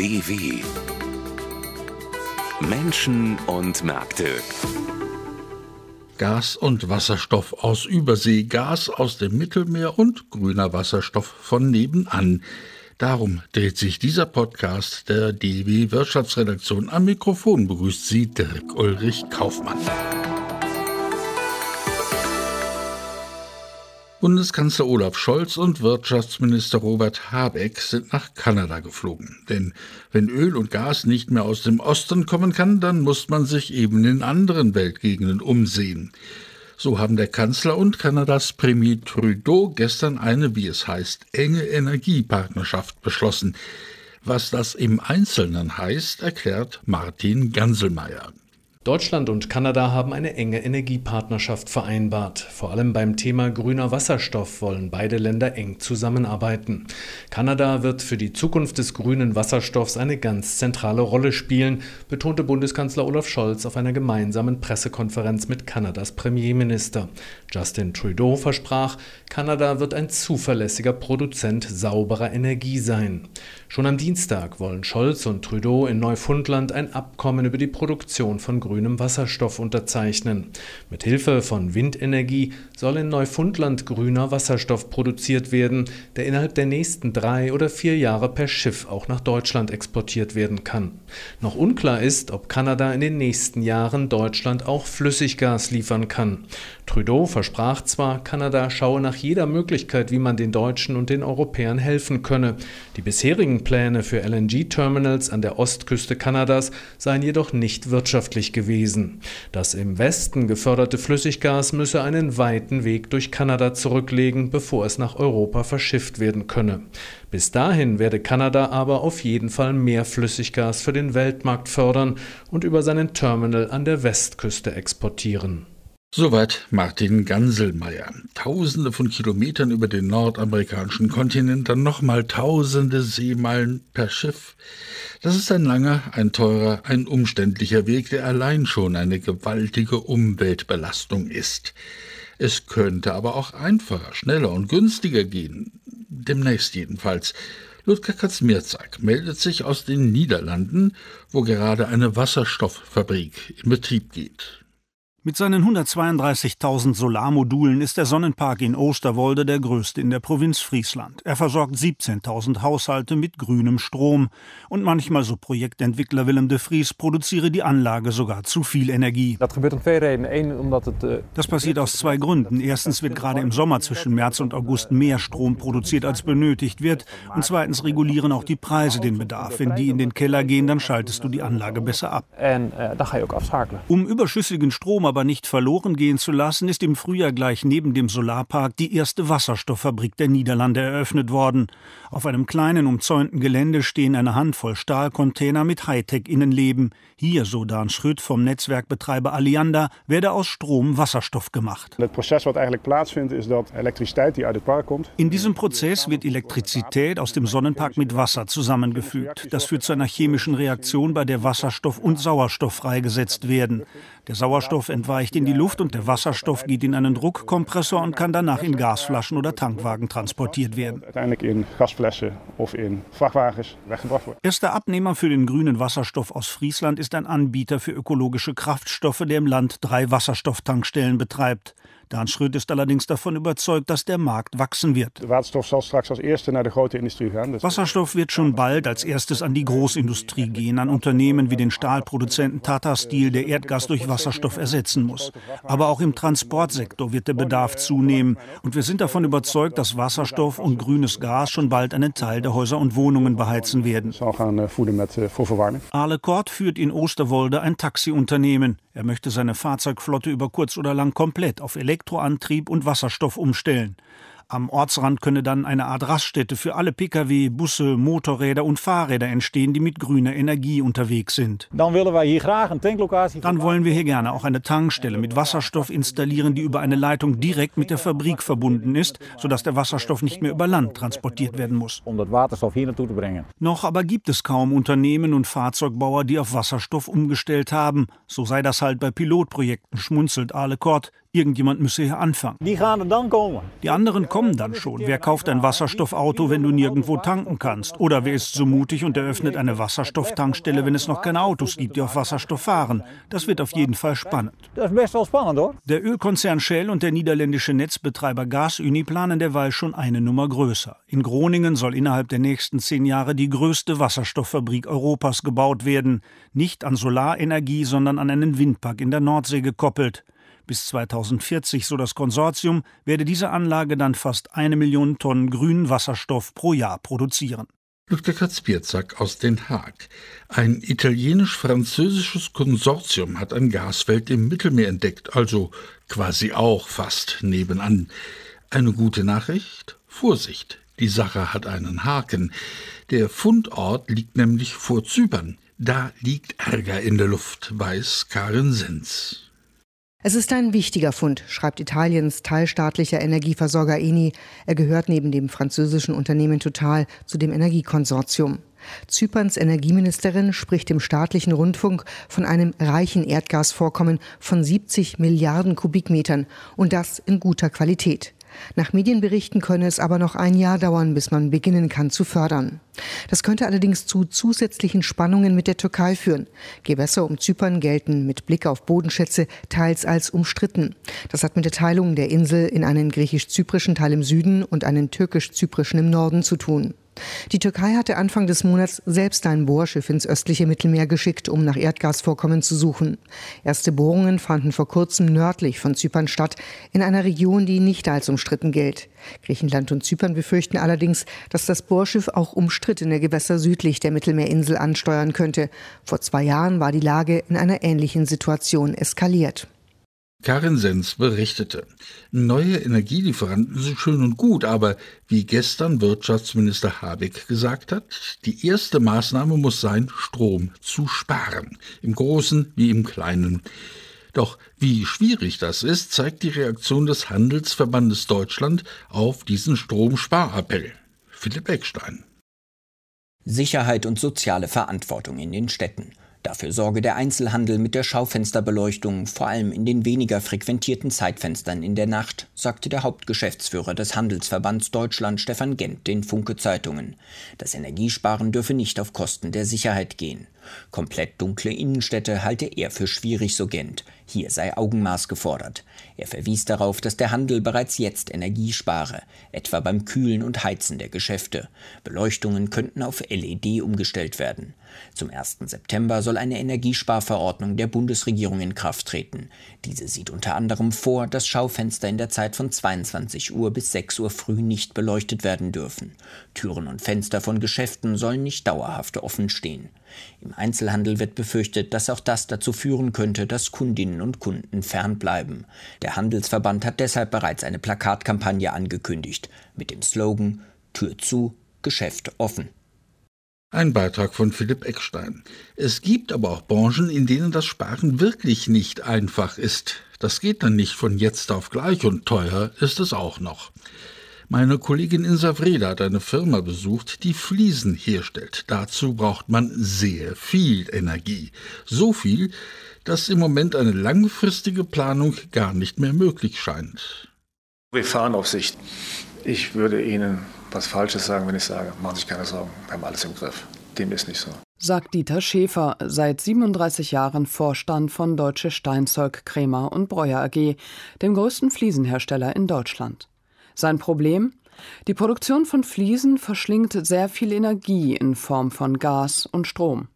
DW Menschen und Märkte. Gas und Wasserstoff aus Übersee, Gas aus dem Mittelmeer und grüner Wasserstoff von nebenan. Darum dreht sich dieser Podcast der DW Wirtschaftsredaktion. Am Mikrofon begrüßt Sie Dirk Ulrich Kaufmann. Bundeskanzler Olaf Scholz und Wirtschaftsminister Robert Habeck sind nach Kanada geflogen. Denn wenn Öl und Gas nicht mehr aus dem Osten kommen kann, dann muss man sich eben in anderen Weltgegenden umsehen. So haben der Kanzler und Kanadas Premier Trudeau gestern eine, wie es heißt, enge Energiepartnerschaft beschlossen. Was das im Einzelnen heißt, erklärt Martin Ganselmeier. Deutschland und Kanada haben eine enge Energiepartnerschaft vereinbart. Vor allem beim Thema grüner Wasserstoff wollen beide Länder eng zusammenarbeiten. Kanada wird für die Zukunft des grünen Wasserstoffs eine ganz zentrale Rolle spielen, betonte Bundeskanzler Olaf Scholz auf einer gemeinsamen Pressekonferenz mit Kanadas Premierminister. Justin Trudeau versprach, Kanada wird ein zuverlässiger Produzent sauberer Energie sein. Schon am Dienstag wollen Scholz und Trudeau in Neufundland ein Abkommen über die Produktion von grünem Wasserstoff unterzeichnen. Mit Hilfe von Windenergie soll in Neufundland grüner Wasserstoff produziert werden, der innerhalb der nächsten drei oder vier Jahre per Schiff auch nach Deutschland exportiert werden kann. Noch unklar ist, ob Kanada in den nächsten Jahren Deutschland auch Flüssiggas liefern kann. Trudeau versprach zwar, Kanada schaue nach jeder Möglichkeit, wie man den Deutschen und den Europäern helfen könne. Die bisherigen Pläne für LNG-Terminals an der Ostküste Kanadas seien jedoch nicht wirtschaftlich gewesen. Das im Westen geförderte Flüssiggas müsse einen weiten Weg durch Kanada zurücklegen, bevor es nach Europa verschifft werden könne. Bis dahin werde Kanada aber auf jeden Fall mehr Flüssiggas für den Weltmarkt fördern und über seinen Terminal an der Westküste exportieren. Soweit Martin Ganselmeier. Tausende von Kilometern über den nordamerikanischen Kontinent, dann nochmal tausende Seemeilen per Schiff. Das ist ein langer, ein teurer, ein umständlicher Weg, der allein schon eine gewaltige Umweltbelastung ist. Es könnte aber auch einfacher, schneller und günstiger gehen. Demnächst jedenfalls. Ludger Katzmierzak meldet sich aus den Niederlanden, wo gerade eine Wasserstofffabrik in Betrieb geht. Mit seinen 132.000 Solarmodulen ist der Sonnenpark in Osterwolde der größte in der Provinz Friesland. Er versorgt 17.000 Haushalte mit grünem Strom. Und manchmal, so Projektentwickler Willem de Vries, produziere die Anlage sogar zu viel Energie. Das passiert aus zwei Gründen. Erstens wird gerade im Sommer zwischen März und August mehr Strom produziert, als benötigt wird. Und zweitens regulieren auch die Preise den Bedarf. Wenn die in den Keller gehen, dann schaltest du die Anlage besser ab. Um überschüssigen Strom aber nicht verloren gehen zu lassen, ist im Frühjahr gleich neben dem Solarpark die erste Wasserstofffabrik der Niederlande eröffnet worden. Auf einem kleinen umzäunten Gelände stehen eine Handvoll Stahlcontainer mit Hightech-Innenleben. Hier, so Dan Schröd vom Netzwerkbetreiber Allianda, werde aus Strom Wasserstoff gemacht. In diesem Prozess wird Elektrizität aus dem Sonnenpark mit Wasser zusammengefügt. Das führt zu einer chemischen Reaktion, bei der Wasserstoff und Sauerstoff freigesetzt werden. Der Sauerstoff entweicht in die Luft und der Wasserstoff geht in einen Druckkompressor und kann danach in Gasflaschen oder Tankwagen transportiert werden. Erster Abnehmer für den grünen Wasserstoff aus Friesland ist ein Anbieter für ökologische Kraftstoffe, der im Land drei Wasserstofftankstellen betreibt. Dan Schröd ist allerdings davon überzeugt, dass der Markt wachsen wird. Wasserstoff wird schon bald als erstes an die Großindustrie gehen, an Unternehmen wie den Stahlproduzenten Tata Steel, der Erdgas durch Wasserstoff ersetzen muss. Aber auch im Transportsektor wird der Bedarf zunehmen. Und wir sind davon überzeugt, dass Wasserstoff und grünes Gas schon bald einen Teil der Häuser und Wohnungen beheizen werden. Arle Kort führt in Osterwolde ein Taxiunternehmen. Er möchte seine Fahrzeugflotte über kurz oder lang komplett auf Elektroantrieb und Wasserstoff umstellen. Am Ortsrand könne dann eine Art Raststätte für alle Pkw, Busse, Motorräder und Fahrräder entstehen, die mit grüner Energie unterwegs sind. Dann wollen wir hier gerne auch eine Tankstelle mit Wasserstoff installieren, die über eine Leitung direkt mit der Fabrik verbunden ist, sodass der Wasserstoff nicht mehr über Land transportiert werden muss. Noch aber gibt es kaum Unternehmen und Fahrzeugbauer, die auf Wasserstoff umgestellt haben. So sei das halt bei Pilotprojekten, schmunzelt Arle Kort. Irgendjemand müsse hier anfangen. Die anderen kommen dann schon. Wer kauft ein Wasserstoffauto, wenn du nirgendwo tanken kannst? Oder wer ist so mutig und eröffnet eine Wasserstofftankstelle, wenn es noch keine Autos gibt, die auf Wasserstoff fahren? Das wird auf jeden Fall spannend. Der Ölkonzern Shell und der niederländische Netzbetreiber Gasuni planen derweil schon eine Nummer größer. In Groningen soll innerhalb der nächsten zehn Jahre die größte Wasserstofffabrik Europas gebaut werden. Nicht an Solarenergie, sondern an einen Windpark in der Nordsee gekoppelt. Bis 2040, so das Konsortium, werde diese Anlage dann fast eine Million Tonnen grünen Wasserstoff pro Jahr produzieren. Ludwig Spierzak aus Den Haag. Ein italienisch-französisches Konsortium hat ein Gasfeld im Mittelmeer entdeckt, also quasi auch fast nebenan. Eine gute Nachricht? Vorsicht, die Sache hat einen Haken. Der Fundort liegt nämlich vor Zypern. Da liegt Ärger in der Luft, weiß Karin Sens. Es ist ein wichtiger Fund, schreibt Italiens teilstaatlicher Energieversorger Eni. Er gehört neben dem französischen Unternehmen Total zu dem Energiekonsortium. Zyperns Energieministerin spricht im staatlichen Rundfunk von einem reichen Erdgasvorkommen von 70 Milliarden Kubikmetern und das in guter Qualität. Nach Medienberichten könne es aber noch ein Jahr dauern, bis man beginnen kann zu fördern. Das könnte allerdings zu zusätzlichen Spannungen mit der Türkei führen. Gewässer um Zypern gelten mit Blick auf Bodenschätze teils als umstritten. Das hat mit der Teilung der Insel in einen griechisch-zyprischen Teil im Süden und einen türkisch-zyprischen im Norden zu tun. Die Türkei hatte Anfang des Monats selbst ein Bohrschiff ins östliche Mittelmeer geschickt, um nach Erdgasvorkommen zu suchen. Erste Bohrungen fanden vor kurzem nördlich von Zypern statt, in einer Region, die nicht als umstritten gilt. Griechenland und Zypern befürchten allerdings, dass das Bohrschiff auch umstrittene Gewässer südlich der Mittelmeerinsel ansteuern könnte. Vor zwei Jahren war die Lage in einer ähnlichen Situation eskaliert. Karin Sens berichtete, neue Energielieferanten sind schön und gut, aber wie gestern Wirtschaftsminister Habeck gesagt hat, die erste Maßnahme muss sein, Strom zu sparen, im Großen wie im Kleinen. Doch wie schwierig das ist, zeigt die Reaktion des Handelsverbandes Deutschland auf diesen Stromsparappell. Philipp Eckstein. Sicherheit und soziale Verantwortung in den Städten. Dafür sorge der Einzelhandel mit der Schaufensterbeleuchtung, vor allem in den weniger frequentierten Zeitfenstern in der Nacht, sagte der Hauptgeschäftsführer des Handelsverbands Deutschland Stefan Gent den Funke Zeitungen. Das Energiesparen dürfe nicht auf Kosten der Sicherheit gehen. Komplett dunkle Innenstädte halte er für schwierig, so Gent. Hier sei Augenmaß gefordert. Er verwies darauf, dass der Handel bereits jetzt Energie spare, etwa beim Kühlen und Heizen der Geschäfte. Beleuchtungen könnten auf LED umgestellt werden. Zum 1. September soll eine Energiesparverordnung der Bundesregierung in Kraft treten. Diese sieht unter anderem vor, dass Schaufenster in der Zeit von 22 Uhr bis 6 Uhr früh nicht beleuchtet werden dürfen. Türen und Fenster von Geschäften sollen nicht dauerhaft offen stehen. Im Einzelhandel wird befürchtet, dass auch das dazu führen könnte, dass Kundinnen und Kunden fernbleiben. Der Handelsverband hat deshalb bereits eine Plakatkampagne angekündigt mit dem Slogan Tür zu, Geschäft offen. Ein Beitrag von Philipp Eckstein. Es gibt aber auch Branchen, in denen das Sparen wirklich nicht einfach ist. Das geht dann nicht von jetzt auf gleich und teuer ist es auch noch. Meine Kollegin Insa Vreda hat eine Firma besucht, die Fliesen herstellt. Dazu braucht man sehr viel Energie. So viel, dass im Moment eine langfristige Planung gar nicht mehr möglich scheint. Wir fahren auf Sicht. Ich würde Ihnen was Falsches sagen, wenn ich sage, machen Sie sich keine Sorgen, wir haben alles im Griff. Dem ist nicht so. Sagt Dieter Schäfer, seit 37 Jahren Vorstand von Deutsche Steinzeug, Krämer und Breuer AG, dem größten Fliesenhersteller in Deutschland. Sein Problem? Die Produktion von Fliesen verschlingt sehr viel Energie in Form von Gas und Strom.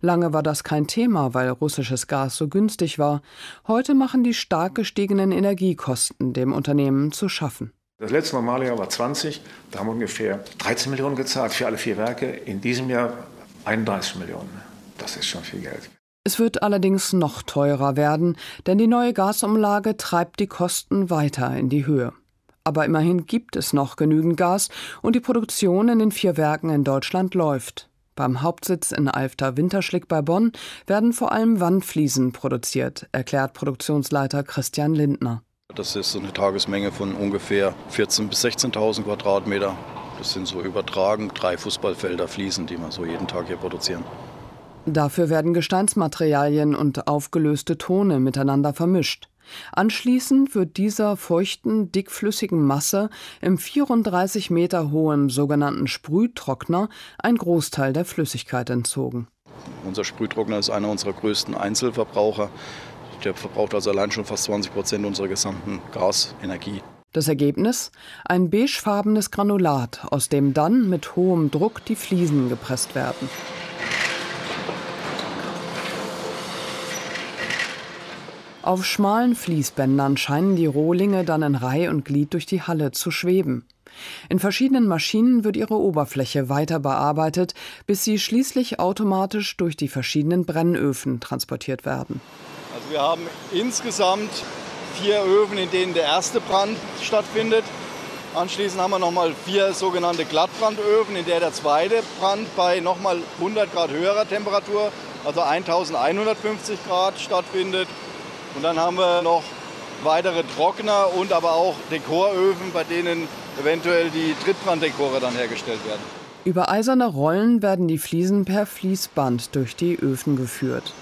Lange war das kein Thema, weil russisches Gas so günstig war. Heute machen die stark gestiegenen Energiekosten dem Unternehmen zu schaffen. Das letzte normale Jahr war 20, da haben wir ungefähr 13 Millionen gezahlt für alle vier Werke. In diesem Jahr 31 Millionen. Das ist schon viel Geld. Es wird allerdings noch teurer werden, denn die neue Gasumlage treibt die Kosten weiter in die Höhe. Aber immerhin gibt es noch genügend Gas und die Produktion in den vier Werken in Deutschland läuft. Beim Hauptsitz in Alfter-Winterschlick bei Bonn werden vor allem Wandfliesen produziert, erklärt Produktionsleiter Christian Lindner. Das ist eine Tagesmenge von ungefähr 14.000 bis 16.000 Quadratmeter. Das sind so übertragen drei Fußballfelder Fliesen, die wir so jeden Tag hier produzieren. Dafür werden Gesteinsmaterialien und aufgelöste Tone miteinander vermischt. Anschließend wird dieser feuchten, dickflüssigen Masse im 34 Meter hohen sogenannten Sprühtrockner ein Großteil der Flüssigkeit entzogen. Unser Sprühtrockner ist einer unserer größten Einzelverbraucher. Der verbraucht also allein schon fast 20 Prozent unserer gesamten Gasenergie. Das Ergebnis? Ein beigefarbenes Granulat, aus dem dann mit hohem Druck die Fliesen gepresst werden. Auf schmalen Fließbändern scheinen die Rohlinge dann in Reih und Glied durch die Halle zu schweben. In verschiedenen Maschinen wird ihre Oberfläche weiter bearbeitet, bis sie schließlich automatisch durch die verschiedenen Brennöfen transportiert werden. Also wir haben insgesamt vier Öfen, in denen der erste Brand stattfindet. Anschließend haben wir nochmal vier sogenannte Glattbrandöfen, in der der zweite Brand bei nochmal 100 Grad höherer Temperatur, also 1150 Grad stattfindet. Und dann haben wir noch weitere Trockner und aber auch Dekoröfen, bei denen eventuell die Trittbranddekore dann hergestellt werden. Über eiserne Rollen werden die Fliesen per Fließband durch die Öfen geführt.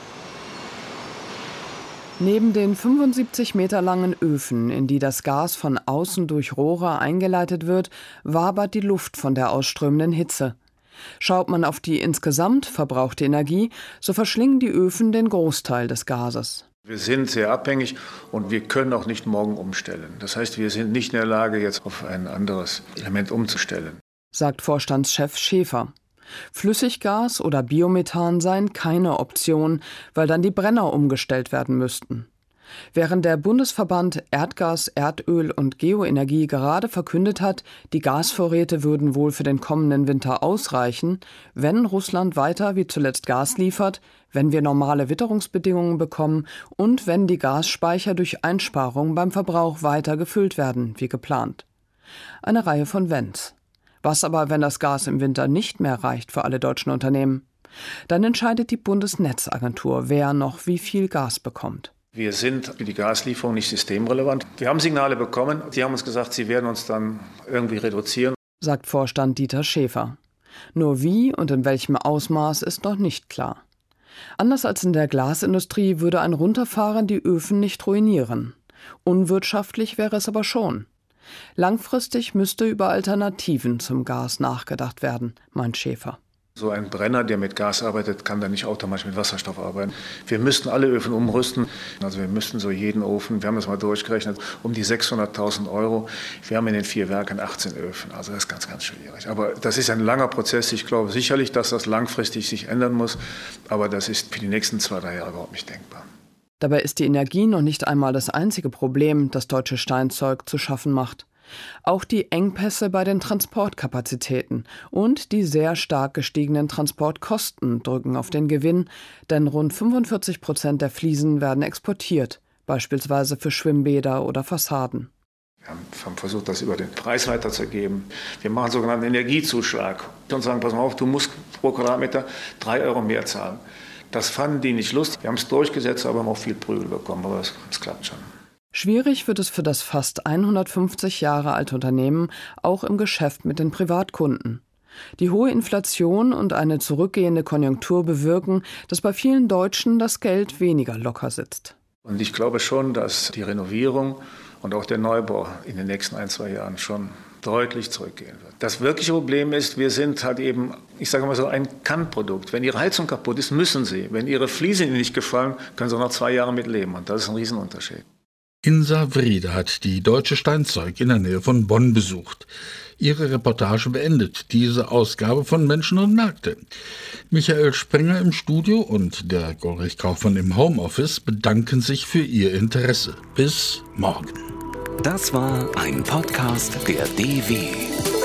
Neben den 75 Meter langen Öfen, in die das Gas von außen durch Rohre eingeleitet wird, wabert die Luft von der ausströmenden Hitze. Schaut man auf die insgesamt verbrauchte Energie, so verschlingen die Öfen den Großteil des Gases. Wir sind sehr abhängig und wir können auch nicht morgen umstellen. Das heißt, wir sind nicht in der Lage, jetzt auf ein anderes Element umzustellen. Sagt Vorstandschef Schäfer. Flüssiggas oder Biomethan seien keine Option, weil dann die Brenner umgestellt werden müssten. Während der Bundesverband Erdgas, Erdöl und Geoenergie gerade verkündet hat, die Gasvorräte würden wohl für den kommenden Winter ausreichen, wenn Russland weiter wie zuletzt Gas liefert, wenn wir normale Witterungsbedingungen bekommen und wenn die Gasspeicher durch Einsparungen beim Verbrauch weiter gefüllt werden, wie geplant. Eine Reihe von Wenns. Was aber, wenn das Gas im Winter nicht mehr reicht für alle deutschen Unternehmen? Dann entscheidet die Bundesnetzagentur, wer noch wie viel Gas bekommt. Wir sind für die Gaslieferung nicht systemrelevant. Wir haben Signale bekommen. Sie haben uns gesagt, sie werden uns dann irgendwie reduzieren. Sagt Vorstand Dieter Schäfer. Nur wie und in welchem Ausmaß ist noch nicht klar. Anders als in der Glasindustrie würde ein Runterfahren die Öfen nicht ruinieren. Unwirtschaftlich wäre es aber schon. Langfristig müsste über Alternativen zum Gas nachgedacht werden, meint Schäfer. So ein Brenner, der mit Gas arbeitet, kann dann nicht automatisch mit Wasserstoff arbeiten. Wir müssten alle Öfen umrüsten. Also wir müssten so jeden Ofen, wir haben das mal durchgerechnet, um die 600.000 Euro. Wir haben in den vier Werken 18 Öfen. Also das ist ganz, ganz schwierig. Aber das ist ein langer Prozess. Ich glaube sicherlich, dass das langfristig sich ändern muss. Aber das ist für die nächsten zwei, drei Jahre überhaupt nicht denkbar. Dabei ist die Energie noch nicht einmal das einzige Problem, das deutsche Steinzeug zu schaffen macht. Auch die Engpässe bei den Transportkapazitäten und die sehr stark gestiegenen Transportkosten drücken auf den Gewinn, denn rund 45 Prozent der Fliesen werden exportiert, beispielsweise für Schwimmbäder oder Fassaden. Wir haben versucht, das über den Preis weiterzugeben. Wir machen sogenannten Energiezuschlag und sagen, pass mal auf, du musst pro Quadratmeter drei Euro mehr zahlen. Das fanden die nicht lustig. Wir haben es durchgesetzt, aber haben auch viel Prügel bekommen. Aber es, es klappt schon. Schwierig wird es für das fast 150 Jahre alte Unternehmen auch im Geschäft mit den Privatkunden. Die hohe Inflation und eine zurückgehende Konjunktur bewirken, dass bei vielen Deutschen das Geld weniger locker sitzt. Und ich glaube schon, dass die Renovierung und auch der Neubau in den nächsten ein, zwei Jahren schon deutlich zurückgehen wird. Das wirkliche Problem ist, wir sind halt eben, ich sage mal so, ein Kannprodukt. Wenn Ihre Heizung kaputt ist, müssen Sie. Wenn Ihre Fliesen Ihnen nicht gefallen, können Sie noch zwei Jahre mit leben. Und das ist ein Riesenunterschied. Insa Wrede hat die Deutsche Steinzeug in der Nähe von Bonn besucht. Ihre Reportage beendet diese Ausgabe von Menschen und Märkte. Michael Sprenger im Studio und der Ulrich Kaufmann im Homeoffice bedanken sich für Ihr Interesse. Bis morgen. Das war ein Podcast der DW.